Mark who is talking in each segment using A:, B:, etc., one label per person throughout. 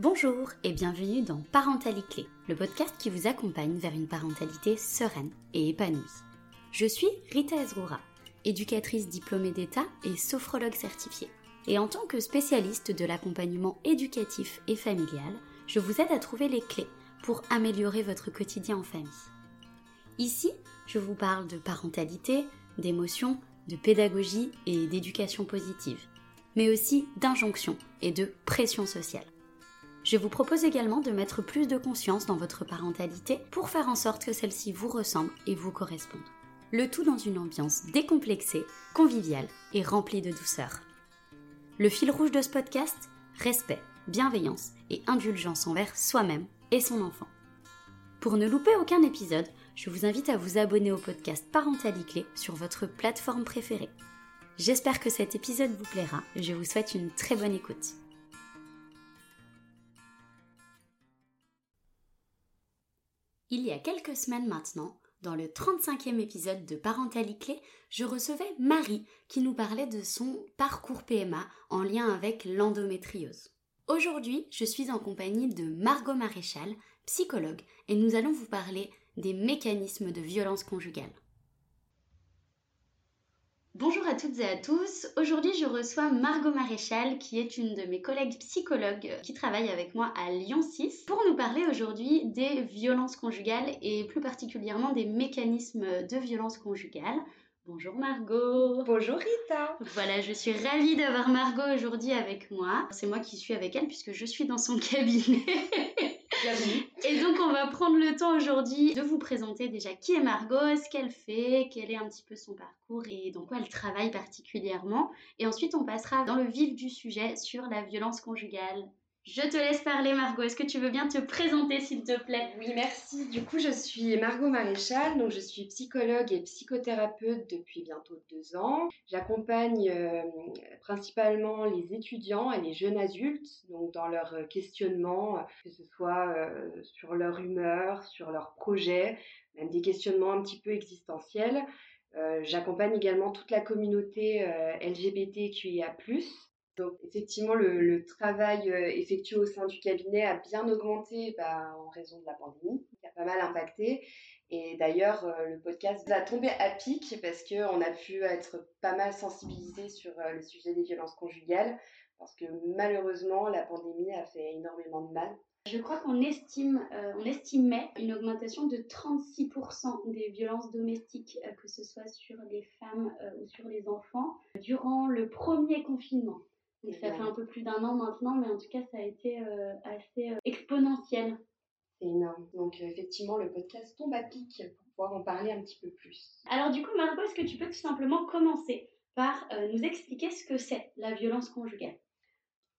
A: Bonjour et bienvenue dans Parentalité Clé, le podcast qui vous accompagne vers une parentalité sereine et épanouie. Je suis Rita Ezroura, éducatrice diplômée d'État et sophrologue certifiée. Et en tant que spécialiste de l'accompagnement éducatif et familial, je vous aide à trouver les clés pour améliorer votre quotidien en famille. Ici, je vous parle de parentalité, d'émotion, de pédagogie et d'éducation positive, mais aussi d'injonction et de pression sociale. Je vous propose également de mettre plus de conscience dans votre parentalité pour faire en sorte que celle-ci vous ressemble et vous corresponde. Le tout dans une ambiance décomplexée, conviviale et remplie de douceur. Le fil rouge de ce podcast Respect, bienveillance et indulgence envers soi-même et son enfant. Pour ne louper aucun épisode, je vous invite à vous abonner au podcast Parentalité sur votre plateforme préférée. J'espère que cet épisode vous plaira et je vous souhaite une très bonne écoute. Il y a quelques semaines maintenant, dans le 35e épisode de Parentalité, je recevais Marie qui nous parlait de son parcours PMA en lien avec l'endométriose. Aujourd'hui, je suis en compagnie de Margot Maréchal, psychologue, et nous allons vous parler des mécanismes de violence conjugale. Bonjour à toutes et à tous. Aujourd'hui, je reçois Margot Maréchal, qui est une de mes collègues psychologues qui travaille avec moi à Lyon 6, pour nous parler aujourd'hui des violences conjugales et plus particulièrement des mécanismes de violence conjugale. Bonjour Margot.
B: Bonjour Rita.
A: Voilà, je suis ravie d'avoir Margot aujourd'hui avec moi. C'est moi qui suis avec elle puisque je suis dans son cabinet. Et donc on va prendre le temps aujourd'hui de vous présenter déjà qui est Margot, ce qu'elle fait, quel est un petit peu son parcours et dans quoi elle travaille particulièrement. Et ensuite on passera dans le vif du sujet sur la violence conjugale. Je te laisse parler, Margot. Est-ce que tu veux bien te présenter, s'il te plaît?
B: Oui, merci. Du coup, je suis Margot Maréchal, donc je suis psychologue et psychothérapeute depuis bientôt deux ans. J'accompagne euh, principalement les étudiants et les jeunes adultes, donc dans leur questionnement, que ce soit euh, sur leur humeur, sur leurs projets, même des questionnements un petit peu existentiels. Euh, j'accompagne également toute la communauté LGBTQIA+. Donc effectivement, le, travail euh, effectué au sein du cabinet a bien augmenté bah, en raison de la pandémie, qui a pas mal impacté. Et d'ailleurs, euh, le podcast va tomber à pic parce qu'on a pu être pas mal sensibilisé sur euh, le sujet des violences conjugales, parce que malheureusement, la pandémie a fait énormément de mal.
A: Je crois qu'on estimait une augmentation de 36% des violences domestiques, que ce soit sur les femmes ou sur les enfants, durant le premier confinement. Et ça fait un peu plus d'un an maintenant, mais en tout cas, ça a été euh, assez euh, exponentiel.
B: C'est énorme. Donc, euh, effectivement, le podcast tombe à pic pour pouvoir en parler un petit peu plus.
A: Alors, du coup, Margot, est-ce que tu peux tout simplement commencer par nous expliquer ce que c'est la violence conjugale?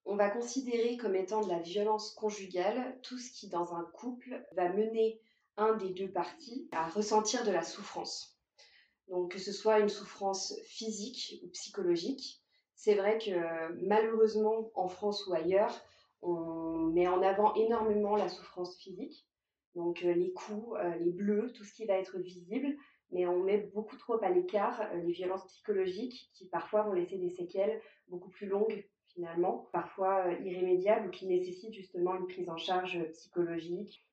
B: On va considérer comme étant de la violence conjugale tout ce qui, dans un couple, va mener un des deux parties à ressentir de la souffrance. Donc, que ce soit une souffrance physique ou psychologique, c'est vrai que malheureusement, en France ou ailleurs, on met en avant énormément la souffrance physique, donc euh, les coups, euh, les bleus, tout ce qui va être visible, mais on met beaucoup trop à l'écart euh, les violences psychologiques qui parfois vont laisser des séquelles beaucoup plus longues finalement, parfois irrémédiables ou qui nécessitent justement une prise en charge psychologique.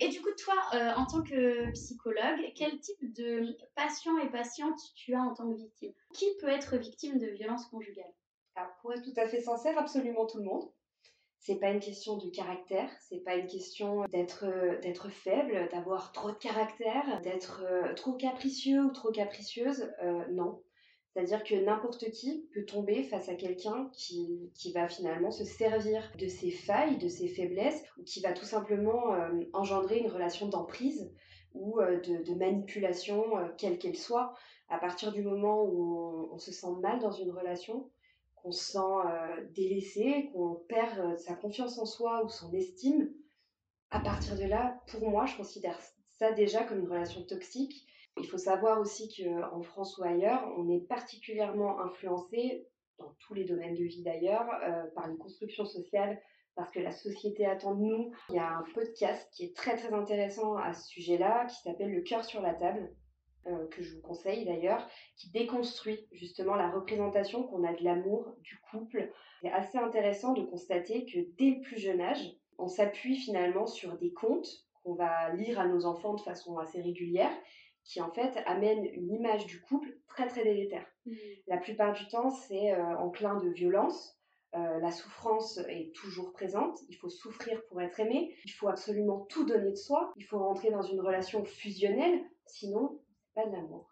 A: Et du coup, toi, en tant que psychologue, quel type de patient et patiente tu as en tant que victime? Qui peut être victime de violences conjugales?
B: Pour être tout à fait sincère, absolument tout le monde. C'est pas une question de caractère, c'est pas une question d'être d'être faible, d'avoir trop de caractère, d'être trop capricieux ou trop capricieuse. non, c'est-à-dire que n'importe qui peut tomber face à quelqu'un qui, qui, va finalement se servir de ses failles, de ses faiblesses, ou qui va tout simplement euh, engendrer une relation d'emprise ou euh, de, manipulation, euh, quelle qu'elle soit. À partir du moment où on, se sent mal dans une relation, qu'on se sent délaissé, qu'on perd sa confiance en soi ou son estime, à partir de là, pour moi, je considère ça déjà comme une relation toxique il faut savoir aussi qu'en France ou ailleurs, on est particulièrement influencé, dans tous les domaines de vie d'ailleurs, euh, par les constructions sociales, parce que la société attend de nous. Il y a un podcast qui est très très intéressant à ce sujet-là, qui s'appelle Le cœur sur la table, euh, que je vous conseille d'ailleurs, qui déconstruit justement la représentation qu'on a de l'amour, du couple. C'est assez intéressant de constater que dès le plus jeune âge, On s'appuie finalement sur des contes qu'on va lire à nos enfants de façon assez régulière, qui en fait amènent une image du couple très très délétère. Mmh. La plupart du temps, c'est euh, enclin de violence. Euh, la souffrance est toujours présente. Il faut souffrir pour être aimé. Il faut absolument tout donner de soi. Il faut rentrer dans une relation fusionnelle. Sinon, pas de l'amour.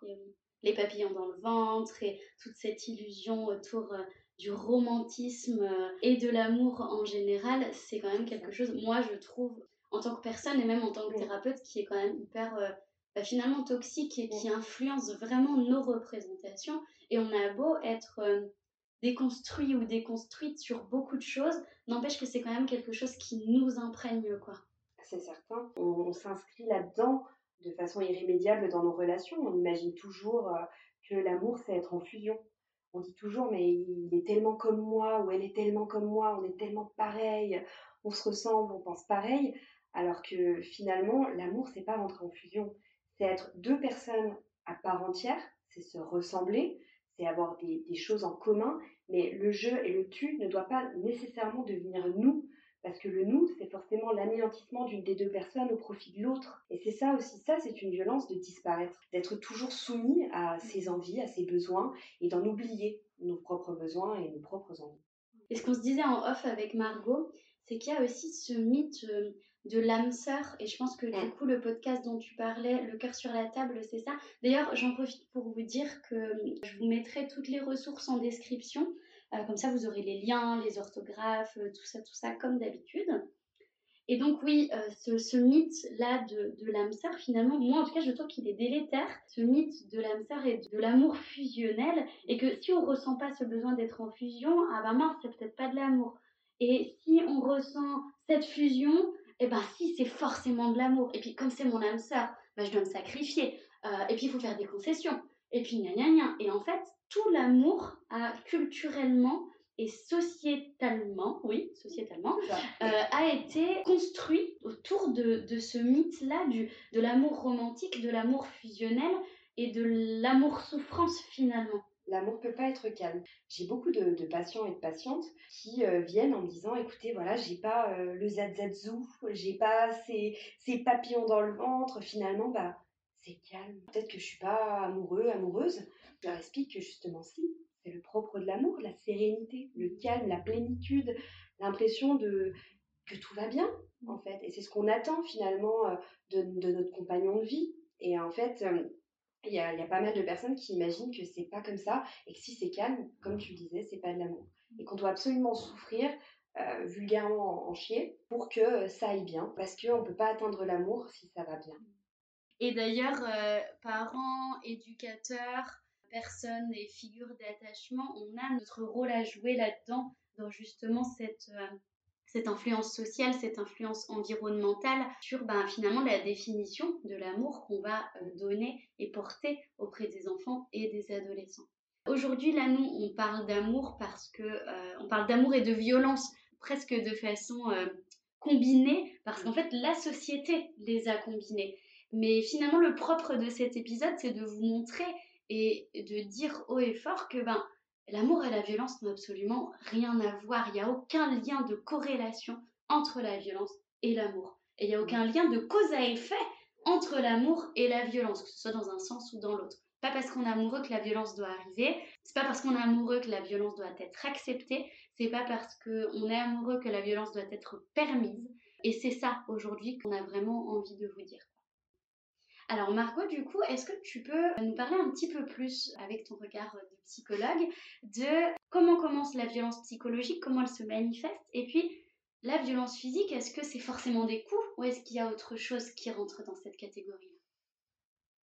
A: Les papillons dans le ventre et toute cette illusion autour euh, du romantisme et de l'amour en général, c'est quand même quelque chose, moi je trouve, en tant que personne et même en tant que thérapeute, qui est quand même hyper bah, finalement toxique et qui influence vraiment nos représentations. Et on a beau être euh, déconstruit ou déconstruite sur beaucoup de choses, n'empêche que c'est quand même quelque chose qui nous imprègne, quoi.
B: C'est certain. On, s'inscrit là-dedans de façon irrémédiable dans nos relations. On imagine toujours euh, que l'amour, c'est être en fusion. On dit toujours, mais il est tellement comme moi, ou elle est tellement comme moi, on est tellement pareil, on se ressemble, on pense pareil. Alors que finalement, l'amour, c'est pas rentrer en fusion c'est être deux personnes à part entière, c'est se ressembler, c'est avoir des, choses en commun, mais le jeu et le tu ne doivent pas nécessairement devenir nous, parce que le nous, c'est forcément l'anéantissement d'une des deux personnes au profit de l'autre. Et c'est ça aussi, ça c'est une violence de disparaître, d'être toujours soumis à ses envies, à ses besoins, et d'en oublier nos propres besoins et nos propres envies.
A: Et ce qu'on se disait en off avec Margot, c'est qu'il y a aussi ce mythe euh, de l'âme sœur. Et je pense que du coup, le podcast dont tu parlais, Le cœur sur la table, c'est ça. D'ailleurs, j'en profite pour vous dire que euh, je vous mettrai toutes les ressources en description. Euh, comme ça, vous aurez les liens, les orthographes, euh, tout ça, tout ça, comme d'habitude. Et donc oui, ce, mythe-là de, de l'âme sœur, finalement, moi en tout cas, je trouve qu'il est délétère, ce mythe de l'âme sœur et de l'amour fusionnel, et que si on ressent pas ce besoin d'être en fusion, ah ben mince, c'est peut-être pas de l'amour. Et si on ressent cette fusion, eh ben si, c'est forcément de l'amour. Et puis comme c'est mon âme sœur, ben, je dois me sacrifier. Euh, et puis il faut faire des concessions. Et puis gna gna gna. Et en fait, tout l'amour a culturellement et sociétalement, oui, sociétalement, euh, a été construit autour de, de ce mythe-là de l'amour romantique, de l'amour fusionnel et de l'amour souffrance finalement
B: l'amour peut pas être calme. J'ai beaucoup de, patients et de patientes qui euh, viennent en me disant écoutez, voilà, j'ai pas euh, le zazazou, j'ai pas ces, papillons dans le ventre, finalement, bah, c'est calme. Peut-être que je suis pas amoureux, amoureuse. Je leur explique que justement, si, c'est le propre de l'amour, la sérénité, le calme, la plénitude, l'impression de que tout va bien, en fait. Et c'est ce qu'on attend finalement euh, de, de, notre compagnon de vie. Et en fait, il y, a, pas mal de personnes qui imaginent que c'est pas comme ça et que si c'est calme, comme tu le disais, c'est pas de l'amour. Et qu'on doit absolument souffrir, euh, vulgairement en, chier, pour que ça aille bien. Parce qu'on ne peut pas atteindre l'amour si ça va bien.
A: Et d'ailleurs, euh, parents, éducateurs, personnes et figures d'attachement, on a notre rôle à jouer là-dedans, dans justement cette, euh, cette influence sociale, cette influence environnementale sur ben, finalement la définition de l'amour qu'on va euh, donner et porter auprès des enfants et des adolescents. Aujourd'hui, là, nous, on parle d'amour parce que euh, on parle d'amour et de violence presque de façon euh, combinée, parce qu'en fait, la société les a combinés. Mais finalement, le propre de cet épisode, c'est de vous montrer et de dire haut et fort que ben, L'amour et la violence n'ont absolument rien à voir. Il n'y a aucun lien de corrélation entre la violence et l'amour. Et il n'y a aucun lien de cause à effet entre l'amour et la violence, que ce soit dans un sens ou dans l'autre. Pas parce qu'on est amoureux que la violence doit arriver, c'est pas parce qu'on est amoureux que la violence doit être acceptée, c'est pas parce qu'on est amoureux que la violence doit être permise. Et c'est ça aujourd'hui qu'on a vraiment envie de vous dire. Alors Margot, du coup, est-ce que tu peux nous parler un petit peu plus avec ton regard de psychologue de comment commence la violence psychologique, comment elle se manifeste et puis la violence physique, est-ce que c'est forcément des coups ou est-ce qu'il y a autre chose qui rentre dans cette catégorie?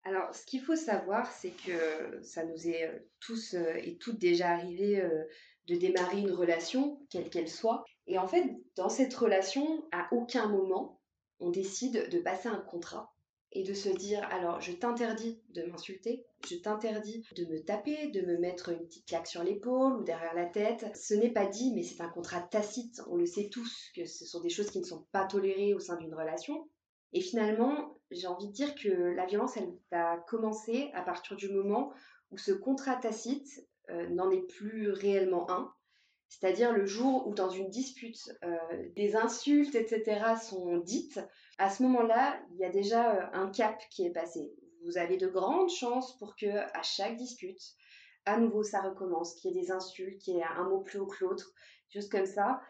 B: Alors, ce qu'il faut savoir, c'est que ça nous est euh, tous euh, et toutes déjà arrivé euh, de démarrer une relation, quelle qu'elle soit. Et en fait, dans cette relation, à aucun moment, on décide de passer un contrat et de se dire alors je t'interdis de m'insulter, je t'interdis de me taper, de me mettre une petite claque sur l'épaule ou derrière la tête. Ce n'est pas dit, mais c'est un contrat tacite. On le sait tous que ce sont des choses qui ne sont pas tolérées au sein d'une relation. Et finalement, j'ai envie de dire que la violence, elle va commencer à partir du moment où ce contrat tacite euh, n'en est plus réellement un. C'est-à-dire le jour où dans une dispute, euh, des insultes, etc. sont dites, à ce moment-là, il y a déjà euh, un cap qui est passé. Vous avez de grandes chances pour que à chaque dispute, à nouveau ça recommence, qu'il y ait des insultes, qu'il y ait un mot plus haut que l'autre, juste comme ça.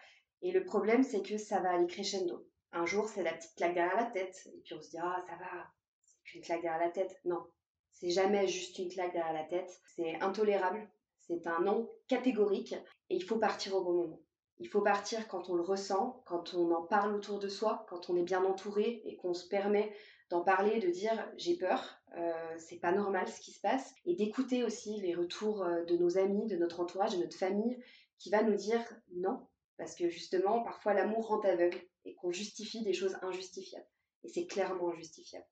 B: Et le problème, c'est que ça va aller crescendo. Un jour, c'est la petite claque derrière la tête, et puis on se dit ah ça va, c'est qu'une claque derrière la tête. Non, c'est jamais juste une claque derrière la tête. C'est intolérable. C'est un non catégorique et il faut partir au bon moment. Il faut partir quand on le ressent, quand on en parle autour de soi, quand on est bien entouré et qu'on se permet d'en parler, de dire j'ai peur, euh, c'est pas normal ce qui se passe, et d'écouter aussi les retours euh, de nos amis, de notre entourage, de notre famille, qui va nous dire non, parce que justement parfois l'amour rend aveugle et qu'on justifie des choses injustifiables, et c'est clairement injustifiable.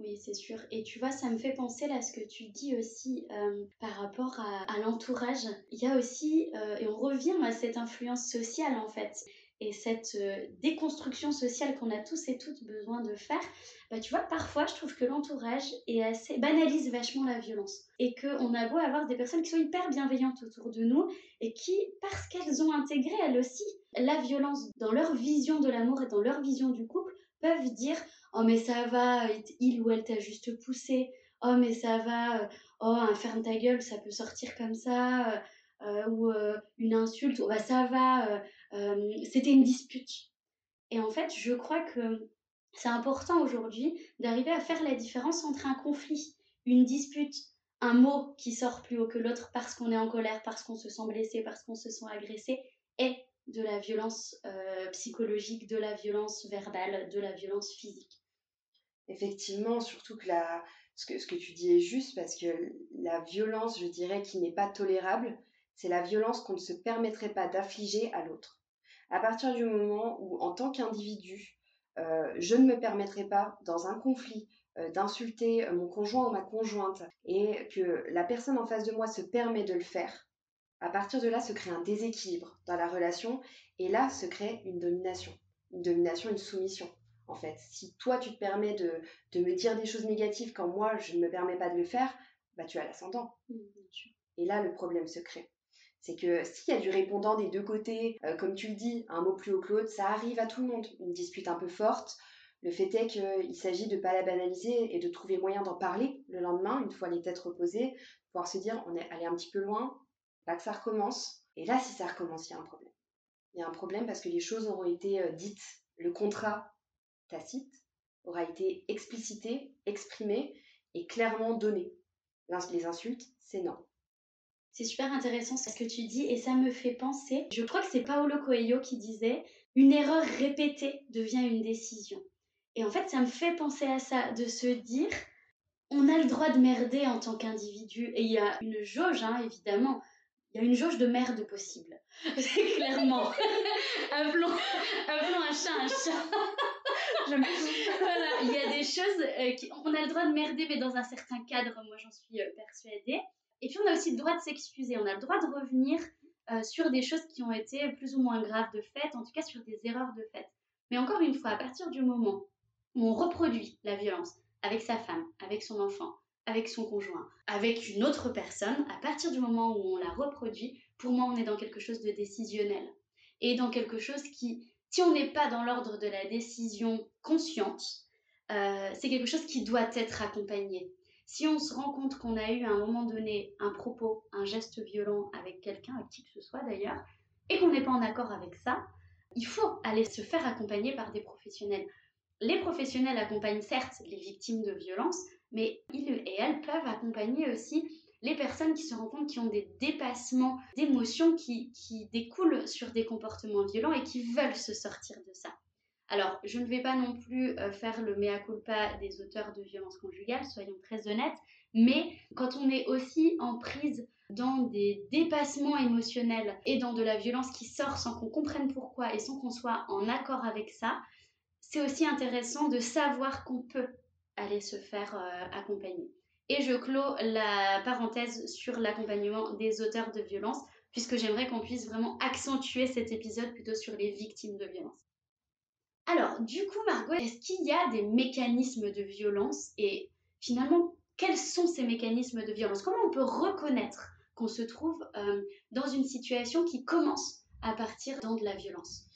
A: Oui, c'est sûr. Et tu vois, ça me fait penser là ce que tu dis aussi euh, par rapport à, l'entourage. Il y a aussi, euh, et on revient à cette influence sociale en fait, et cette euh, déconstruction sociale qu'on a tous et toutes besoin de faire. Bah, tu vois, parfois je trouve que l'entourage est assez banalise vachement la violence. Et qu'on a beau avoir des personnes qui sont hyper bienveillantes autour de nous et qui, parce qu'elles ont intégré elles aussi la violence dans leur vision de l'amour et dans leur vision du couple, peuvent dire Oh, mais ça va, il ou elle t'a juste poussé. Oh, mais ça va, euh, oh, un ferme ta gueule, ça peut sortir comme ça. Euh, euh, ou une insulte, oh, bah, ça va, c'était une dispute. Et en fait, je crois que c'est important aujourd'hui d'arriver à faire la différence entre un conflit, une dispute, un mot qui sort plus haut que l'autre parce qu'on est en colère, parce qu'on se sent blessé, parce qu'on se sent agressé, et de la violence psychologique, de la violence verbale, de la violence physique.
B: Effectivement, surtout que, la, ce, que ce que tu dis est juste parce que la violence, je dirais, qui n'est pas tolérable, c'est la violence qu'on ne se permettrait pas d'affliger à l'autre. À partir du moment où, en tant qu'individu, euh, je ne me permettrai pas, dans un conflit, euh, d'insulter mon conjoint ou ma conjointe, et que la personne en face de moi se permet de le faire, à partir de là se crée un déséquilibre dans la relation, et là se crée une domination. Une domination, une soumission en fait. Si toi, tu te permets de, me dire des choses négatives quand moi, je ne me permets pas de le faire, bah, tu as l'ascendant. Mmh, Et là, le problème se crée. C'est que s'il y a du répondant des deux côtés, euh, comme tu le dis, un mot plus haut que l'autre, ça arrive à tout le monde. Une dispute un peu forte. Le fait est qu'il s'agit de ne pas la banaliser et de trouver moyen d'en parler le lendemain, une fois les têtes reposées, pouvoir se dire on est allé un petit peu loin, là que ça recommence. Et là, si ça recommence, il y a un problème. Il y a un problème parce que les choses auront été euh, dites, le contrat tacite aura été explicité, exprimé et clairement donné. Les insultes, c'est non.
A: C'est super intéressant ce que tu dis et ça me fait penser, je crois que c'est Paolo Coelho qui disait une erreur répétée devient une décision. Et en fait, ça me fait penser à ça, de se dire on a le droit de merder en tant qu'individu et il y a une jauge, hein, évidemment, il y a une jauge de merde possible. Clairement. appelons, appelons un chat un chat. il y a des choses euh, qui, on a le droit de merder, mais dans un certain cadre, moi j'en suis euh, persuadée. Et puis on a aussi le droit de s'excuser, on a le droit de revenir euh, sur des choses qui ont été plus ou moins graves de fait, en tout cas sur des erreurs de fait. Mais encore une fois, à partir du moment où on reproduit la violence avec sa femme, avec son enfant, avec son conjoint, avec une autre personne, à partir du moment où on la reproduit, pour moi on est dans quelque chose de décisionnel et dans quelque chose qui si on n'est pas dans l'ordre de la décision consciente, euh, c'est quelque chose qui doit être accompagné. Si on se rend compte qu'on a eu à un moment donné un propos, un geste violent avec quelqu'un, avec qui que ce soit d'ailleurs, et qu'on n'est pas en accord avec ça, il faut aller se faire accompagner par des professionnels. Les professionnels accompagnent certes les victimes de violences, mais ils et elles peuvent accompagner aussi les personnes qui se rendent compte qui ont des dépassements d'émotions qui, découlent sur des comportements violents et qui veulent se sortir de ça. Alors, je ne vais pas non plus euh, faire le mea culpa des auteurs de violences conjugales, soyons très honnêtes, mais quand on est aussi en prise dans des dépassements émotionnels et dans de la violence qui sort sans qu'on comprenne pourquoi et sans qu'on soit en accord avec ça, c'est aussi intéressant de savoir qu'on peut aller se faire euh, accompagner. Et je clôt la parenthèse sur l'accompagnement des auteurs de violences, puisque j'aimerais qu'on puisse vraiment accentuer cet épisode plutôt sur les victimes de violences. Alors, du coup, Margot, est-ce qu'il y a des mécanismes de violence et finalement, quels sont ces mécanismes de violence? Comment on peut reconnaître qu'on se trouve dans une situation qui commence à partir dans de la violence?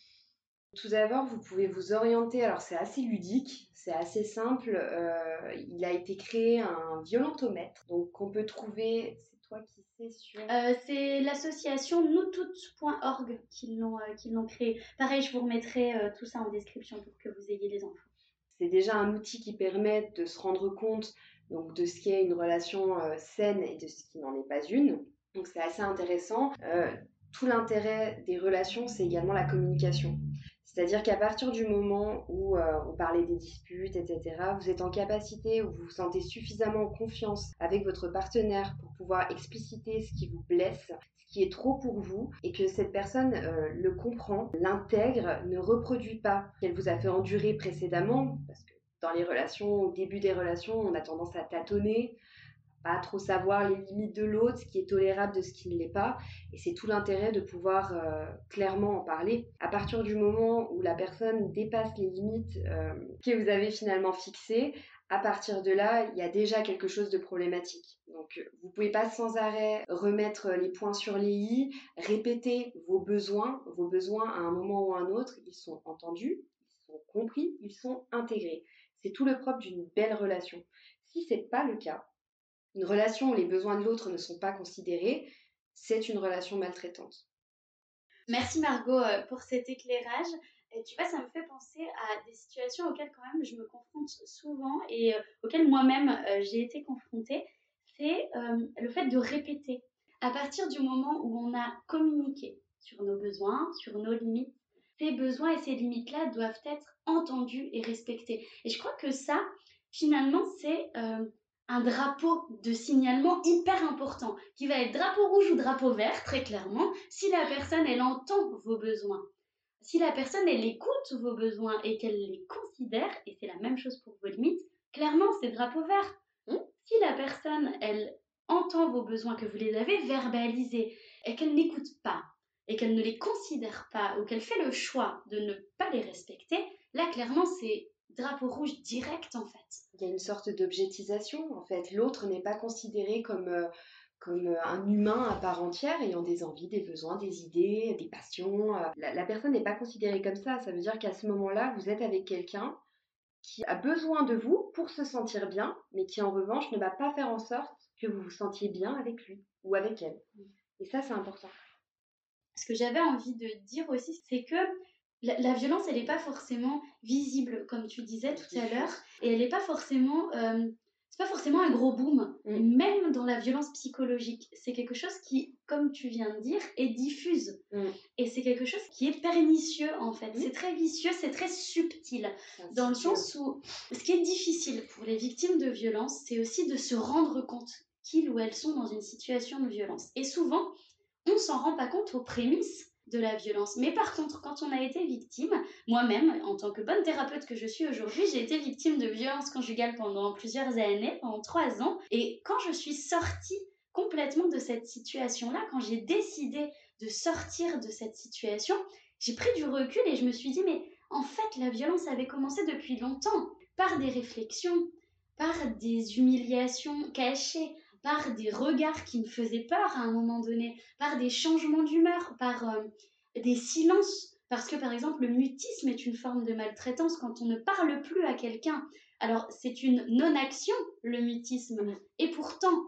B: Tout d'abord, vous pouvez vous orienter. Alors, c'est assez ludique, c'est assez simple. Euh, il a été créé un violentomètre, donc qu'on peut trouver. C'est toi qui sais sur.
A: Euh, c'est l'association noustoutes.org qui l'ont euh, qui créé. Pareil, je vous remettrai tout ça en description pour que vous ayez les infos.
B: C'est déjà un outil qui permet de se rendre compte donc de ce qu'est une relation saine et de ce qui n'en est pas une. Donc c'est assez intéressant. tout l'intérêt des relations, c'est également la communication. C'est-à-dire qu'à partir du moment où euh, on parlait des disputes, etc., vous êtes en capacité ou vous vous sentez suffisamment en confiance avec votre partenaire pour pouvoir expliciter ce qui vous blesse, ce qui est trop pour vous, et que cette personne euh, le comprend, l'intègre, ne reproduit pas ce qu'elle vous a fait endurer précédemment, parce que dans les relations, au début des relations, on a tendance à tâtonner, pas trop savoir les limites de l'autre, ce qui est tolérable de ce qui ne l'est pas. Et c'est tout l'intérêt de pouvoir euh, clairement en parler. À partir du moment où la personne dépasse les limites euh, que vous avez finalement fixées, à partir de là, il y a déjà quelque chose de problématique. Donc, vous pouvez pas sans arrêt remettre les points sur les i, répéter vos besoins. Vos besoins, à un moment ou à un autre, ils sont entendus, ils sont compris, ils sont intégrés. C'est tout le propre d'une belle relation. Si c'est pas le cas, une relation où les besoins de l'autre ne sont pas considérés, c'est une relation maltraitante.
A: Merci Margot euh, pour cet éclairage. Tu vois, ça me fait penser à des situations auxquelles quand même je me confronte souvent et euh, auxquelles moi-même euh, j'ai été confrontée. C'est le fait de répéter. À partir du moment où on a communiqué sur nos besoins, sur nos limites, ces besoins et ces limites-là doivent être entendus et respectés. Et je crois que ça, finalement, c'est un drapeau de signalement hyper important qui va être drapeau rouge ou drapeau vert, très clairement, si la personne, elle entend vos besoins. Si la personne, elle écoute vos besoins et qu'elle les considère, et c'est la même chose pour vos limites, clairement, c'est drapeau vert. Hmm? Si la personne, elle entend vos besoins, que vous les avez verbalisés, et qu'elle n'écoute pas, et qu'elle ne les considère pas, ou qu'elle fait le choix de ne pas les respecter, là, clairement, c'est drapeau rouge direct en fait.
B: Il y a une sorte d'objectisation en fait. L'autre n'est pas considéré comme, euh, comme euh, un humain à part entière ayant des envies, des besoins, des idées, des passions. Euh. La, personne n'est pas considérée comme ça. Ça veut dire qu'à ce moment-là, vous êtes avec quelqu'un qui a besoin de vous pour se sentir bien, mais qui en revanche ne va pas faire en sorte que vous vous sentiez bien avec lui ou avec elle. Mm. Et ça, c'est important.
A: Ce que j'avais envie de dire aussi, c'est que la, violence, elle n'est pas forcément visible, comme tu disais tout à l'heure, et elle n'est pas forcément, euh, c'est pas forcément un gros boom, mm. même dans la violence psychologique. C'est quelque chose qui, comme tu viens de dire, est diffuse, mm. et c'est quelque chose qui est pernicieux en fait. C'est très vicieux, c'est très subtil, dans le sens où ce qui est difficile pour les victimes de violence, c'est aussi de se rendre compte qu'ils ou elles sont dans une situation de violence. Et souvent, on s'en rend pas compte aux prémices de la violence. Mais par contre, quand on a été victime, moi-même, en tant que bonne thérapeute que je suis aujourd'hui, j'ai été victime de violence conjugale pendant plusieurs années, pendant trois ans. Et quand je suis sortie complètement de cette situation-là, quand j'ai décidé de sortir de cette situation, j'ai pris du recul et je me suis dit, mais en fait, la violence avait commencé depuis longtemps, par des réflexions, par des humiliations cachées, par des regards qui me faisaient peur à un moment donné, par des changements d'humeur, par euh, des silences. Parce que par exemple, le mutisme est une forme de maltraitance quand on ne parle plus à quelqu'un. Alors c'est une non-action, le mutisme. Et pourtant,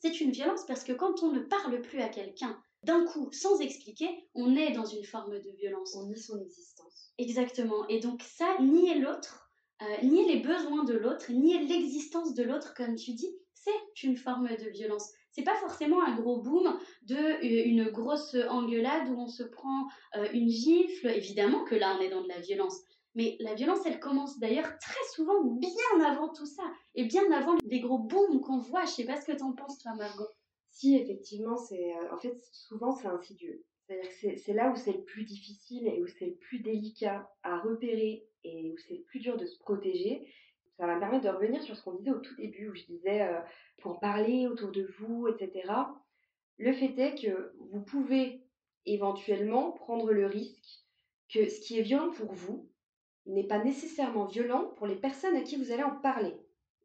A: c'est une violence parce que quand on ne parle plus à quelqu'un, d'un coup, sans expliquer, on est dans une forme de violence.
B: On nie son existence.
A: Exactement. Et donc ça, nier l'autre, euh, nier les besoins de l'autre, nier l'existence de l'autre, comme tu dis, c'est une forme de violence. C'est pas forcément un gros boom de euh, une grosse engueulade où on se prend euh, une gifle. Évidemment que là, on est dans de la violence. Mais la violence, elle commence d'ailleurs très souvent bien avant tout ça. Et bien avant les gros booms qu'on voit. Je sais pas ce que t'en penses, toi, Margot.
B: Si, effectivement, c'est. Euh, en fait, souvent, c'est insidieux. C'est-à-dire que c'est là où c'est le plus difficile et où c'est le plus délicat à repérer et où c'est le plus dur de se protéger ça va me permettre de revenir sur ce qu'on disait au tout début, où je disais euh, pour en parler autour de vous, etc. Le fait est que vous pouvez éventuellement prendre le risque que ce qui est violent pour vous n'est pas nécessairement violent pour les personnes à qui vous allez en parler.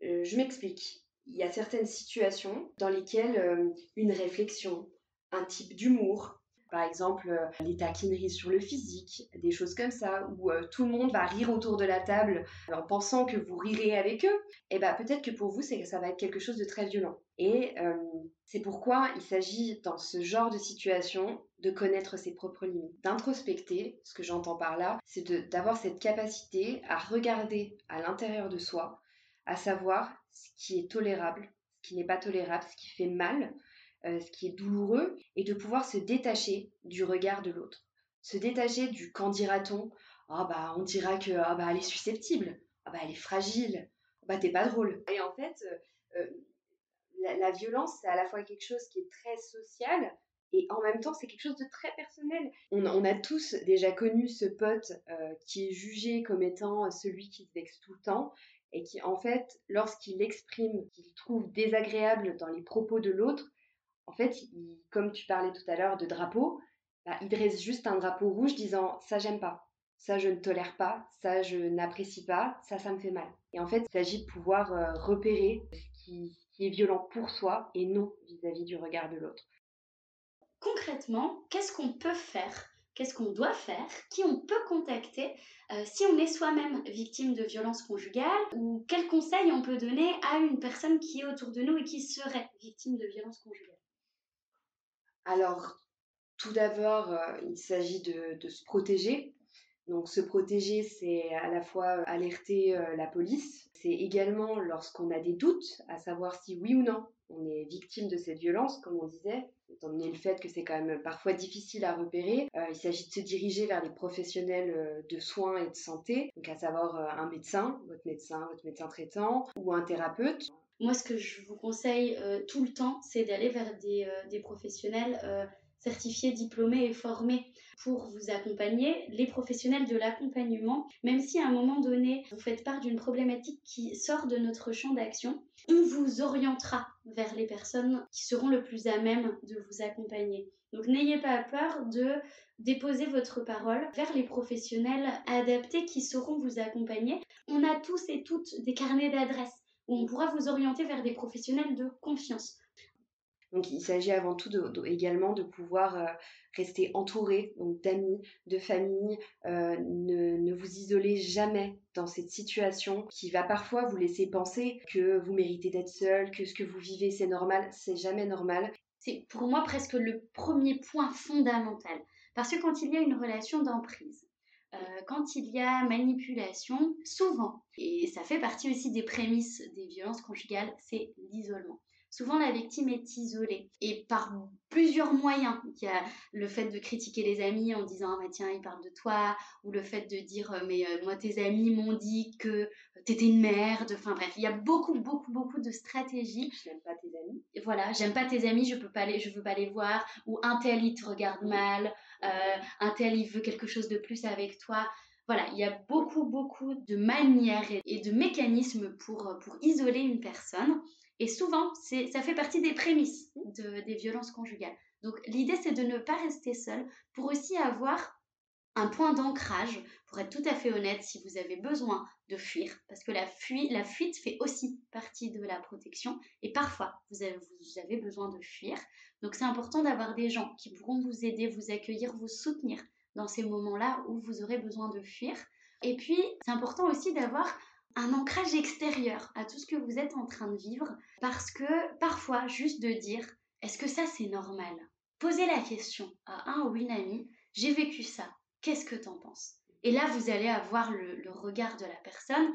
B: Euh, je m'explique. il y a certaines situations dans lesquelles euh, une réflexion, un type d'humour, par exemple euh, les taquineries sur le physique, des choses comme ça, où euh, tout le monde va rire autour de la table en pensant que vous rirez avec eux, et eh bien peut-être que pour vous, ça va être quelque chose de très violent. Et c'est pourquoi il s'agit dans ce genre de situation de connaître ses propres limites, d'introspecter. Ce que j'entends par là, c'est d'avoir cette capacité à regarder à l'intérieur de soi, à savoir ce qui est tolérable, ce qui n'est pas tolérable, ce qui fait mal, euh, ce qui est douloureux, et de pouvoir se détacher du regard de l'autre. Se détacher du quand dira-t-on? Ah bah on dira que ah bah elle est susceptible, ah bah elle est fragile, ah bah t'es pas drôle. Et en fait, euh, euh, la, violence c'est à la fois quelque chose qui est très social, et en même temps, c'est quelque chose de très personnel. On, a tous déjà connu ce pote qui est jugé comme étant celui qui se vexe tout le temps et qui, en fait, lorsqu'il exprime qu'il trouve désagréable dans les propos de l'autre, en fait, comme tu parlais tout à l'heure de drapeau, bah, il dresse juste un drapeau rouge disant ça j'aime pas, ça je ne tolère pas, ça je n'apprécie pas, ça ça me fait mal. Et en fait, il s'agit de pouvoir euh, repérer ce qui, est violent pour soi et non vis à -vis du regard de l'autre.
A: Concrètement, qu'est-ce qu'on peut faire? Qu'est-ce qu'on doit faire, qui on peut contacter euh, si on est soi-même victime de violence conjugale ou quels conseils on peut donner à une personne qui est autour de nous et qui serait victime de violence conjugale
B: Alors, tout d'abord, euh, il s'agit de, se protéger. Donc se protéger, c'est à la fois alerter euh, la police, c'est également lorsqu'on a des doutes, à savoir si oui ou non on est victime de cette violence, comme on disait, étant donné le fait que c'est quand même parfois difficile à repérer. Euh, il s'agit de se diriger vers des professionnels de soins et de santé, donc à savoir un médecin, votre médecin, votre médecin traitant, ou un thérapeute.
A: Moi, ce que je vous conseille tout le temps, c'est d'aller vers des, des professionnels certifiés, diplômés et formés pour vous accompagner, les professionnels de l'accompagnement, même si à un moment donné, vous faites part d'une problématique qui sort de notre champ d'action, on vous orientera vers les personnes qui seront le plus à même de vous accompagner. Donc n'ayez pas peur de déposer votre parole vers les professionnels adaptés qui sauront vous accompagner. On a tous et toutes des carnets d'adresses où on pourra vous orienter vers des professionnels de confiance.
B: Donc il s'agit avant tout également de pouvoir euh, rester entouré d'amis, de famille. Euh, ne, ne, vous isolez jamais dans cette situation qui va parfois vous laisser penser que vous méritez d'être seul, que ce que vous vivez c'est normal. C'est jamais normal.
A: C'est pour moi presque le premier point fondamental. Parce que quand il y a une relation d'emprise, euh, quand il y a manipulation, souvent, et ça fait partie aussi des prémices des violences conjugales, c'est l'isolement. Souvent, la victime est isolée et par plusieurs moyens. Il y a le fait de critiquer les amis en disant ah, bah, tiens, il parle de toi, ou le fait de dire euh, mais euh, moi, tes amis m'ont dit que t'étais une merde. Enfin bref, il y a beaucoup, beaucoup, beaucoup de stratégies.
B: Je n'aime pas tes amis.
A: Voilà, j'aime pas tes amis, je peux pas les, je veux pas les voir. Ou un tel il te regarde mal, un tel il veut quelque chose de plus avec toi. Voilà, il y a beaucoup, beaucoup de manières et de mécanismes pour, pour isoler une personne. Et souvent, ça fait partie des prémices des violences conjugales. Donc l'idée, c'est de ne pas rester seul pour aussi avoir un point d'ancrage, pour être tout à fait honnête, si vous avez besoin de fuir, parce que la, la fuite fait aussi partie de la protection, et parfois vous avez, vous avez besoin de fuir. Donc c'est important d'avoir des gens qui pourront vous aider, vous accueillir, vous soutenir dans ces moments-là où vous aurez besoin de fuir. Et puis, c'est important aussi d'avoir un ancrage extérieur à tout ce que vous êtes en train de vivre parce que parfois juste de dire est-ce que ça c'est normal? Posez la question à un ou une amie j'ai vécu ça, qu'est-ce que t'en penses? Et là vous allez avoir le, regard de la personne.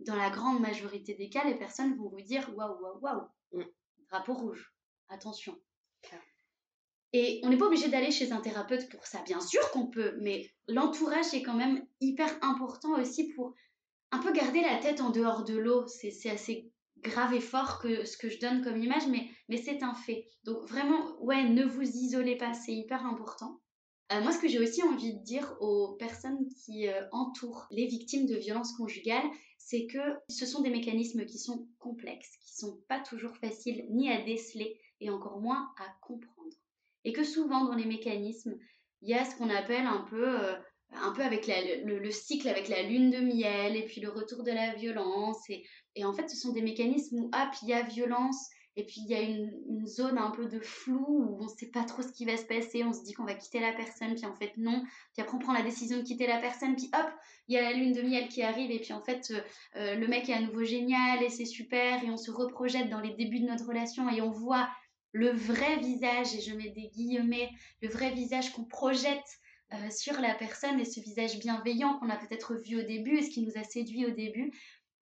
A: Dans la grande majorité des cas, les personnes vont vous dire waouh waouh waouh, mm. drapeau rouge, attention. Et on n'est pas obligé d'aller chez un thérapeute pour ça, bien sûr qu'on peut, mais l'entourage est quand même hyper important aussi pour un peu garder la tête en dehors de l'eau. C'est assez grave et fort que ce que je donne comme image, mais, mais c'est un fait. Donc vraiment, ouais, ne vous isolez pas, c'est hyper important. Euh, moi, ce que j'ai aussi envie de dire aux personnes qui euh, entourent les victimes de violences conjugales, c'est que ce sont des mécanismes qui sont complexes, qui sont pas toujours faciles ni à déceler et encore moins à comprendre. Et que souvent dans les mécanismes, il y a ce qu'on appelle un peu euh, un peu avec le, cycle avec la lune de miel et puis le retour de la violence. Et, et en fait, ce sont des mécanismes où, hop, il y a violence, et puis il y a une, zone un peu de flou où on ne sait pas trop ce qui va se passer, on se dit qu'on va quitter la personne, puis en fait non, puis après on prend la décision de quitter la personne, puis hop, il y a la lune de miel qui arrive, et puis en fait euh, euh, le mec est à nouveau génial, et c'est super, et on se reprojette dans les débuts de notre relation, et on voit le vrai visage, et je mets des guillemets, le vrai visage qu'on projette euh, sur la personne, et ce visage bienveillant qu'on a peut-être vu au début, et ce qui nous a séduit au début,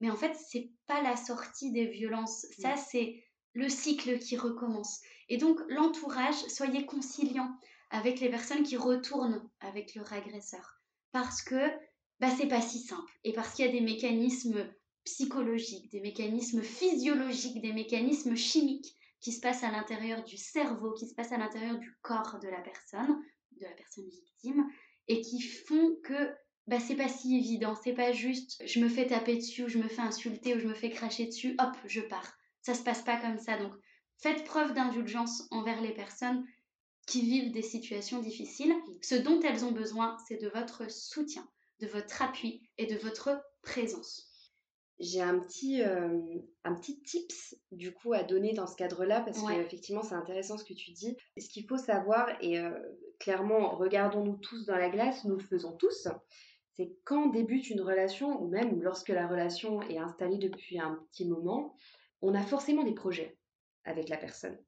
A: mais en fait c'est pas la sortie des violences, ça c'est le cycle qui recommence. Et donc l'entourage, soyez conciliant avec les personnes qui retournent avec leur agresseur. Parce que bah, c'est pas si simple. Et parce qu'il y a des mécanismes psychologiques, des mécanismes physiologiques, des mécanismes chimiques qui se passent à l'intérieur du cerveau, qui se passent à l'intérieur du corps de la personne, de la personne victime, et qui font que bah, c'est pas si évident. C'est pas juste je me fais taper dessus, ou je me fais insulter, ou je me fais cracher dessus, hop, je pars. Ça se passe pas comme ça. Donc, faites preuve d'indulgence envers les personnes qui vivent des situations difficiles. Ce dont elles ont besoin, c'est de votre soutien, de votre appui et de votre présence.
B: J'ai un petit, euh, un petit tips du coup à donner dans ce cadre-là parce qu'effectivement c'est intéressant ce que tu dis. Ce qu'il faut savoir, et euh, clairement regardons-nous tous dans la glace, nous le faisons tous, c'est quand débute une relation ou même lorsque la relation est installée depuis un petit moment, on a forcément des projets avec la personne.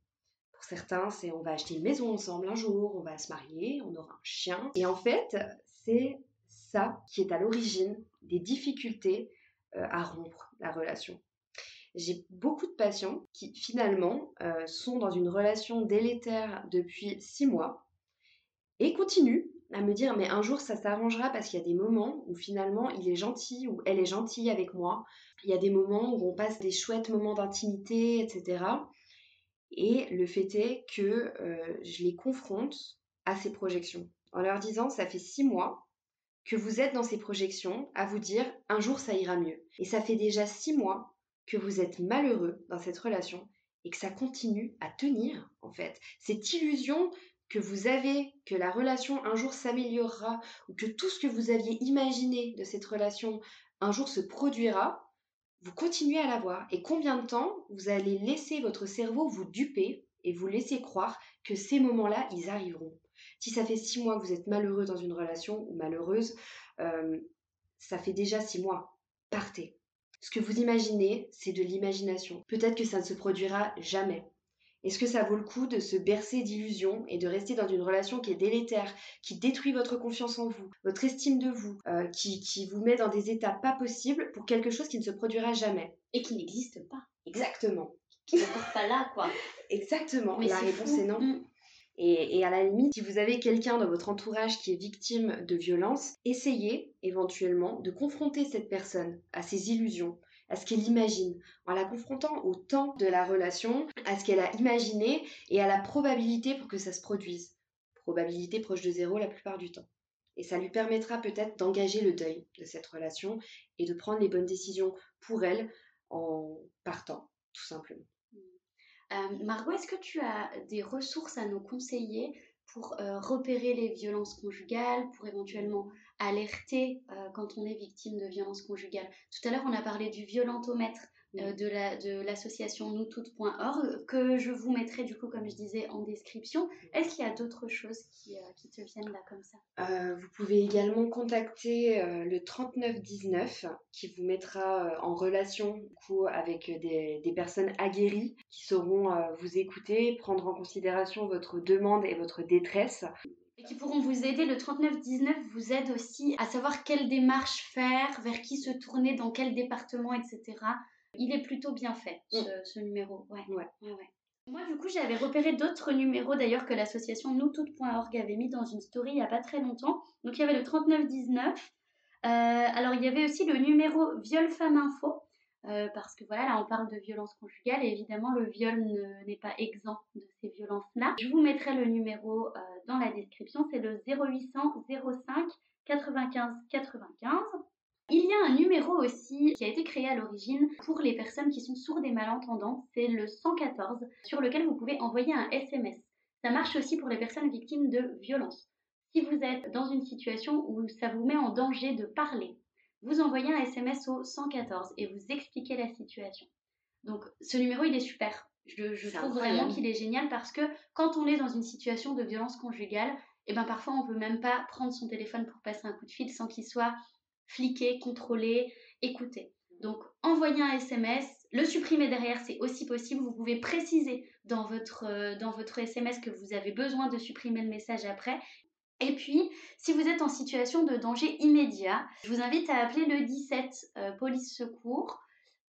B: Pour certains, c'est on va acheter une maison ensemble un jour, on va se marier, on aura un chien. Et en fait, c'est ça qui est à l'origine des difficultés euh, à rompre la relation. J'ai beaucoup de patients qui finalement euh, sont dans une relation délétère depuis six mois et continuent à me dire mais un jour ça s'arrangera parce qu'il y a des moments où finalement il est gentil ou elle est gentille avec moi. Il y a des moments où on passe des chouettes moments d'intimité, etc. Et le fait est que euh, je les confronte à ces projections en leur disant ça fait six mois que vous êtes dans ces projections à vous dire un jour ça ira mieux. Et ça fait déjà six mois que vous êtes malheureux dans cette relation et que ça continue à tenir en fait. Cette illusion que vous avez, que la relation un jour s'améliorera, ou que tout ce que vous aviez imaginé de cette relation un jour se produira, vous continuez à l'avoir. Et combien de temps vous allez laisser votre cerveau vous duper et vous laisser croire que ces moments-là, ils arriveront Si ça fait six mois que vous êtes malheureux dans une relation ou malheureuse, euh, ça fait déjà six mois. Partez. Ce que vous imaginez, c'est de l'imagination. Peut-être que ça ne se produira jamais. Est-ce que ça vaut le coup de se bercer d'illusions et de rester dans une relation qui est délétère, qui détruit votre confiance en vous, votre estime de vous, euh, qui, qui vous met dans des états pas possibles pour quelque chose qui ne se produira jamais
A: Et qui n'existe pas?
B: Exactement.
A: Qui n'est pas là, quoi.
B: Exactement. Mais la réponse est non. Mm. Et, et, à la limite, si vous avez quelqu'un dans votre entourage qui est victime de violence, essayez éventuellement de confronter cette personne à ses illusions, à ce qu'elle imagine, en la confrontant au temps de la relation, à ce qu'elle a imaginé et à la probabilité pour que ça se produise. Probabilité proche de zéro la plupart du temps. Et ça lui permettra peut-être d'engager le deuil de cette relation et de prendre les bonnes décisions pour elle en partant, tout simplement.
A: Euh, Margot, est-ce que tu as des ressources à nous conseiller pour euh, repérer les violences conjugales, pour éventuellement alerter euh, quand on est victime de violences conjugales. Tout à l'heure, on a parlé du violentomètre euh, de l'association la, de que je vous mettrai du coup, comme je disais, en description. Est-ce qu'il y a d'autres choses qui, euh, qui, te viennent là comme ça?
B: Vous pouvez également contacter le 3919 qui vous mettra en relation du coup, avec des, des, personnes aguerries qui sauront vous écouter, prendre en considération votre demande et votre détresse
A: et qui pourront vous aider. Le 3919 vous aide aussi à savoir quelle démarche faire, vers qui se tourner, dans quel département, etc. Il est plutôt bien fait, ce, mm. numéro. Ouais. Ouais. ouais, Moi, du coup, j'avais repéré d'autres numéros d'ailleurs que l'association noustoutes.org avait mis dans une story il n'y a pas très longtemps. Donc, il y avait le 3919. Euh, alors, il y avait aussi le numéro Viol Femme Info. Euh, parce que voilà, là on parle de violence conjugale et évidemment le viol n'est pas exempt de ces violences-là. Je vous mettrai le numéro euh, dans la description, c'est le 0800 05 95 95. Il y a un numéro aussi qui a été créé à l'origine pour les personnes qui sont sourdes et malentendantes, c'est le 114 sur lequel vous pouvez envoyer un SMS. Ça marche aussi pour les personnes victimes de violences. Si vous êtes dans une situation où ça vous met en danger de parler, vous envoyez un SMS au 114 et vous expliquez la situation. Donc ce numéro, il est super. Je, trouve vraiment qu'il est génial parce que quand on est dans une situation de violence conjugale, et eh ben parfois on peut même pas prendre son téléphone pour passer un coup de fil sans qu'il soit fliqué, contrôlé, écouté. Donc envoyer un SMS, le supprimer derrière, c'est aussi possible. Vous pouvez préciser dans votre, euh, dans votre SMS que vous avez besoin de supprimer le message après. Et puis, si vous êtes en situation de danger immédiat, je vous invite à appeler le 17 euh, police secours.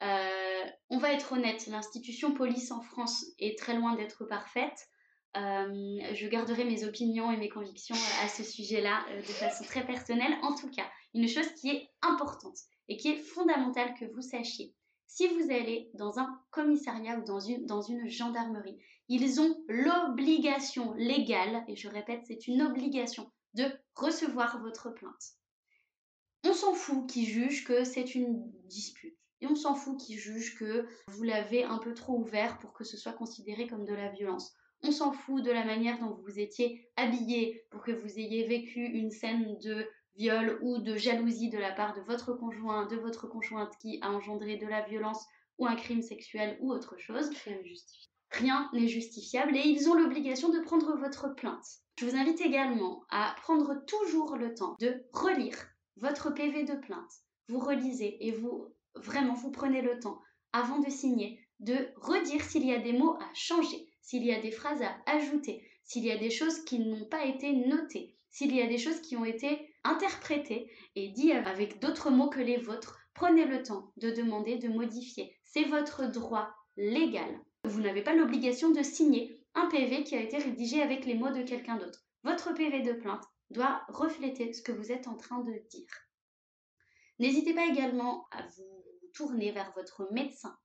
A: Euh, on va être honnête, l'institution police en France est très loin d'être parfaite. je garderai mes opinions et mes convictions à ce sujet-là de façon très personnelle. En tout cas, une chose qui est importante et qui est fondamentale que vous sachiez. Si vous allez dans un commissariat ou dans une, gendarmerie, ils ont l'obligation légale, et je répète, c'est une obligation, de recevoir votre plainte. On s'en fout qu'ils jugent que c'est une dispute. Et on s'en fout qu'ils jugent que vous l'avez un peu trop ouvert pour que ce soit considéré comme de la violence. On s'en fout de la manière dont vous étiez habillé pour que vous ayez vécu une scène de viol ou de jalousie de la part de votre conjoint, de votre conjointe qui a engendré de la violence ou un crime sexuel ou autre chose. Rien n'est justifiable et ils ont l'obligation de prendre votre plainte. Je vous invite également à prendre toujours le temps de relire votre PV de plainte. Vous relisez et vous vraiment vous prenez le temps avant de signer de redire s'il y a des mots à changer, s'il y a des phrases à ajouter, s'il y a des choses qui n'ont pas été notées, s'il y a des choses qui ont été interprétées et dites avec d'autres mots que les vôtres, prenez le temps de demander de modifier. C'est votre droit légal. Vous n'avez pas l'obligation de signer un PV qui a été rédigé avec les mots de quelqu'un d'autre. Votre PV de plainte doit refléter ce que vous êtes en train de dire. N'hésitez pas également à vous tourner vers votre médecin,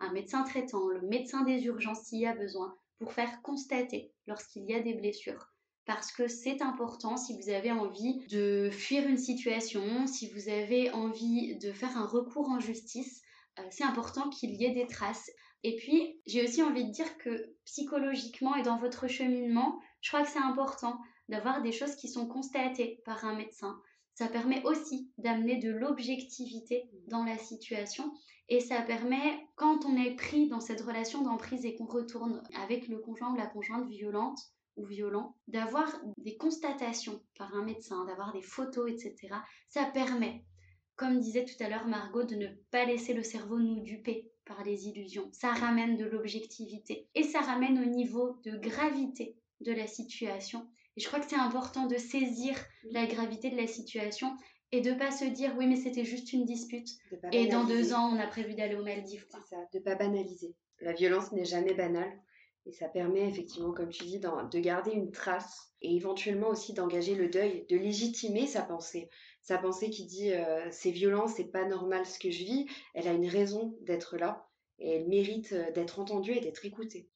A: un médecin traitant, le médecin des urgences s'il y a besoin, pour faire constater lorsqu'il y a des blessures parce que c'est important si vous avez envie de fuir une situation, si vous avez envie de faire un recours en justice, euh, c'est important qu'il y ait des traces. Et puis, j'ai aussi envie de dire que psychologiquement et dans votre cheminement, je crois que c'est important d'avoir des choses qui sont constatées par un médecin. Ça permet aussi d'amener de l'objectivité dans la situation et ça permet, quand on est pris dans cette relation d'emprise et qu'on retourne avec le conjoint ou la conjointe violente, ou violent, d'avoir des constatations par un médecin, d'avoir des photos, etc. Ça permet, comme disait tout à l'heure Margot, de ne pas laisser le cerveau nous duper par les illusions. Ça ramène de l'objectivité et ça ramène au niveau de gravité de la situation. Et je crois que c'est important de saisir la gravité de la situation et de pas se dire oui mais c'était juste une dispute et dans deux ans on a prévu d'aller aux Maldives.
B: C'est ça, de pas banaliser. La violence n'est jamais banale. Et ça permet effectivement, comme tu dis, de garder une trace et éventuellement aussi d'engager le deuil, de légitimer sa pensée. Sa pensée qui dit euh, c'est violent, c'est pas normal ce que je vis, elle a une raison d'être là et elle mérite euh, d'être entendue et d'être écoutée.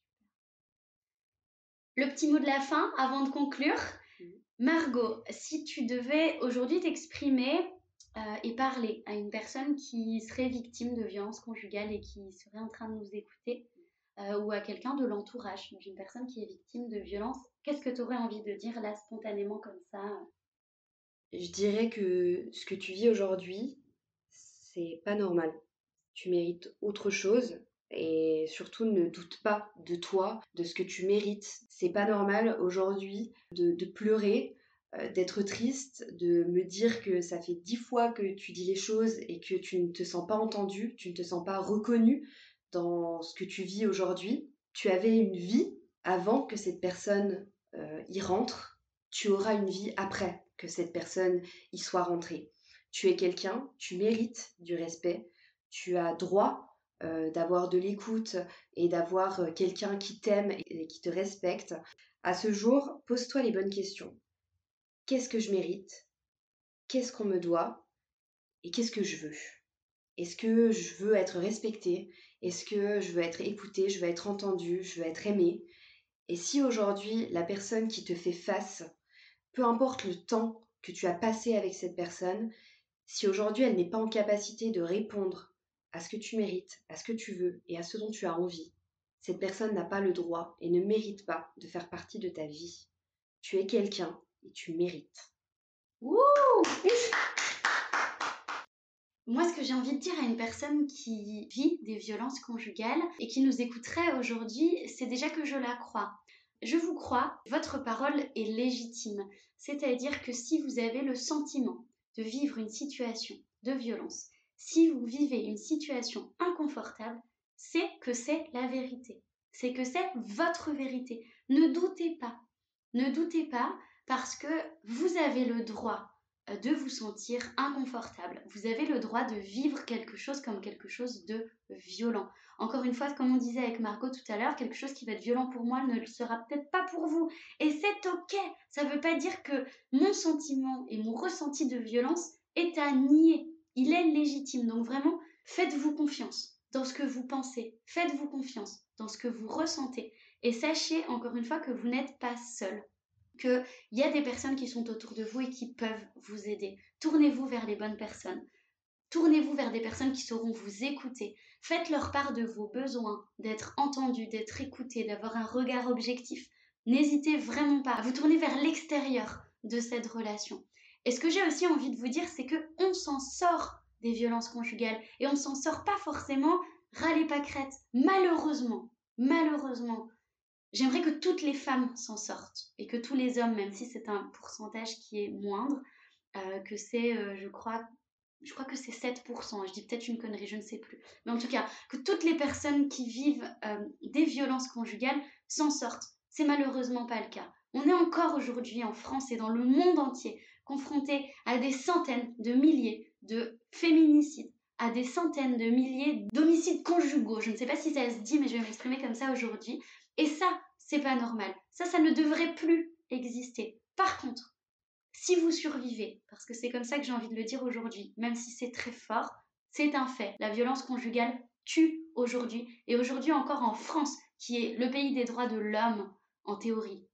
A: Le petit mot de la fin avant de conclure. Mmh. Margot, si tu devais aujourd'hui t'exprimer euh, et parler à une personne qui serait victime de violence conjugale et qui serait en train de nous écouter, euh, ou à quelqu'un de l'entourage, d'une personne qui est victime de violence, qu'est-ce que tu aurais envie de dire là spontanément comme ça
B: Je dirais que ce que tu vis aujourd'hui, c'est pas normal. Tu mérites autre chose et surtout ne doute pas de toi, de ce que tu mérites. C'est pas normal aujourd'hui de, pleurer, euh, d'être triste, de me dire que ça fait dix fois que tu dis les choses et que tu ne te sens pas entendu, tu ne te sens pas reconnu dans ce que tu vis aujourd'hui. Tu avais une vie avant que cette personne euh, y rentre. Tu auras une vie après que cette personne y soit rentrée. Tu es quelqu'un, tu mérites du respect, tu as droit euh, d'avoir de l'écoute et d'avoir euh, quelqu'un qui t'aime et qui te respecte. À ce jour, pose-toi les bonnes questions. Qu'est-ce que je mérite? Qu'est-ce qu'on me doit? Et qu'est-ce que je veux? Est-ce que je veux être respectée? Est-ce que je veux être écoutée, je veux être entendue, je veux être aimée? Et si aujourd'hui, la personne qui te fait face, peu importe le temps que tu as passé avec cette personne, si aujourd'hui elle n'est pas en capacité de répondre à ce que tu mérites, à ce que tu veux et à ce dont tu as envie, cette personne n'a pas le droit et ne mérite pas de faire partie de ta vie. Tu es quelqu'un
A: et tu mérites. Wouh moi, ce que j'ai envie de dire à une personne qui vit des violences conjugales et qui nous écouterait aujourd'hui, c'est déjà que je la crois. Je vous crois, votre parole est légitime. C'est-à-dire que si vous avez le sentiment de vivre une situation de violence, si vous vivez une situation inconfortable, c'est que c'est la vérité. C'est que c'est votre vérité. Ne doutez pas. Ne doutez pas parce que vous avez le droit de vous sentir inconfortable. Vous avez le droit de vivre quelque chose comme quelque chose de violent. Encore une fois, comme on disait avec Margot tout à l'heure, quelque chose qui va être violent pour moi ne le sera peut-être pas pour vous. Et c'est ok. Ça ne veut pas dire que mon sentiment et mon ressenti de violence est à nier. Il est légitime. Donc vraiment, faites-vous confiance dans ce que vous pensez. Faites-vous confiance dans ce que vous ressentez. Et sachez encore une fois que vous n'êtes pas seul qu'il y a des personnes qui sont autour de vous et qui peuvent vous aider. Tournez-vous vers les bonnes personnes. Tournez-vous vers des personnes qui sauront vous écouter. Faites leur part de vos besoins, d'être entendu, d'être écouté, d'avoir un regard objectif. N'hésitez vraiment pas à vous tourner vers l'extérieur de cette relation. Et ce que j'ai aussi envie de vous dire, c'est que on s'en sort des violences conjugales et on ne s'en sort pas forcément râler crête. Malheureusement, malheureusement, J'aimerais que toutes les femmes s'en sortent et que tous les hommes, même si c'est un pourcentage qui est moindre, euh, que c'est, euh, je crois, je crois que c'est 7%, je dis peut-être une connerie, je ne sais plus. Mais en tout cas, que toutes les personnes qui vivent euh, des violences conjugales s'en sortent. C'est malheureusement pas le cas. On est encore aujourd'hui en France et dans le monde entier confronté à des centaines de milliers de féminicides, à des centaines de milliers d'homicides conjugaux. Je ne sais pas si ça se dit, mais je vais m'exprimer comme ça aujourd'hui. Et ça, c'est pas normal. Ça, ça ne devrait plus exister. Par contre, si vous survivez, parce que c'est comme ça que j'ai envie de le dire aujourd'hui, même si c'est très fort, c'est un fait. La violence conjugale tue aujourd'hui, et aujourd'hui encore en France, qui est le pays des droits de l'homme, en théorie.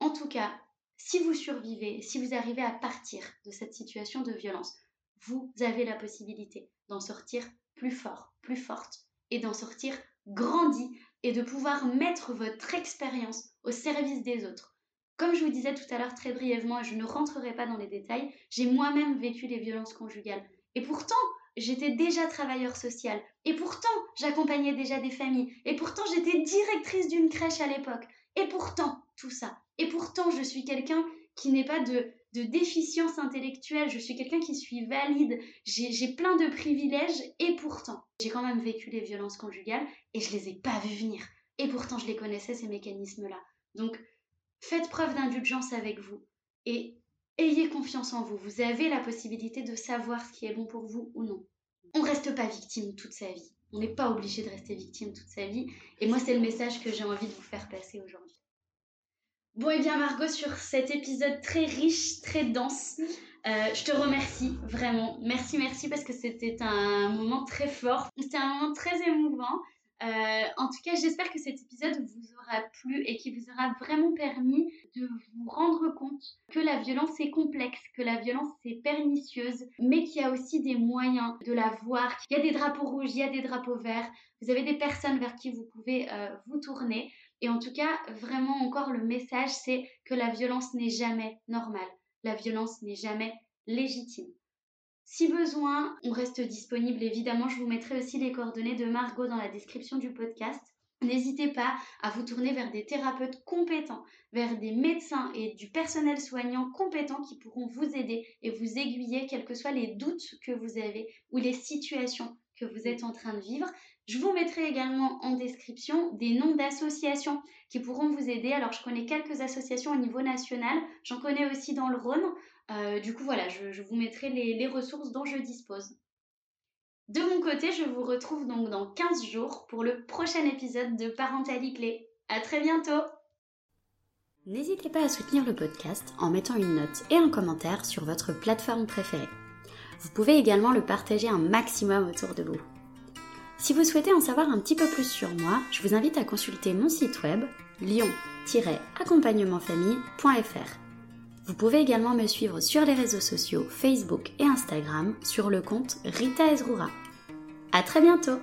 A: En tout cas, si vous survivez, si vous arrivez à partir de cette situation de violence, vous avez la possibilité d'en sortir plus fort, plus forte, et d'en sortir grandi et de pouvoir mettre votre expérience au service des autres. Comme je vous disais tout à l'heure très brièvement, et je ne rentrerai pas dans les détails, j'ai moi-même vécu les violences conjugales. Et pourtant, j'étais déjà travailleur social. Et pourtant, j'accompagnais déjà des familles. Et pourtant, j'étais directrice d'une crèche à l'époque. Et pourtant, tout ça. Et pourtant, je suis quelqu'un qui n'est pas de, de déficience intellectuelle, je suis quelqu'un qui suis valide, j'ai plein de privilèges et pourtant, j'ai quand même vécu les violences conjugales et je les ai pas vues venir. Et pourtant, je les connaissais, ces mécanismes-là. Donc, faites preuve d'indulgence avec vous et ayez confiance en vous. Vous avez la possibilité de savoir ce qui est bon pour vous ou non. On reste pas victime toute sa vie. On n'est pas obligé de rester victime toute sa vie. Et moi, c'est le message que j'ai envie de vous faire passer aujourd'hui. Bon, et bien Margot, sur cet épisode très riche, très dense, euh, je te remercie vraiment. Merci, merci, parce que c'était un moment très fort. C'était un moment très émouvant. Euh, en tout cas, j'espère que cet épisode vous aura plu et qui vous aura vraiment permis de vous rendre compte que la violence est complexe, que la violence est pernicieuse, mais qu'il y a aussi des moyens de la voir. Il y a des drapeaux rouges, il y a des drapeaux verts. Vous avez des personnes vers qui vous pouvez euh, vous tourner. Et en tout cas, vraiment encore le message, c'est que la violence n'est jamais normale. La violence n'est jamais légitime. Si besoin, on reste disponible. Évidemment, je vous mettrai aussi les coordonnées de Margot dans la description du podcast. N'hésitez pas à vous tourner vers des thérapeutes compétents, vers des médecins et du personnel soignant compétent qui pourront vous aider et vous aiguiller, quels que soient les doutes que vous avez ou les situations que vous êtes en train de vivre. Je vous mettrai également en description des noms d'associations qui pourront vous aider. Alors, je connais quelques associations au niveau national, j'en connais aussi dans le Rhône. Euh, du coup, voilà, je, vous mettrai les, ressources dont je dispose. De mon côté, je vous retrouve donc dans 15 jours pour le prochain épisode de Parentalité. À très bientôt
C: N'hésitez pas à soutenir le podcast en mettant une note et un commentaire sur votre plateforme préférée. Vous pouvez également le partager un maximum autour de vous. Si vous souhaitez en savoir un petit peu plus sur moi, je vous invite à consulter mon site web lion-accompagnementfamille.fr. Vous pouvez également me suivre sur les réseaux sociaux Facebook et Instagram sur le compte Rita Ezrura. À très bientôt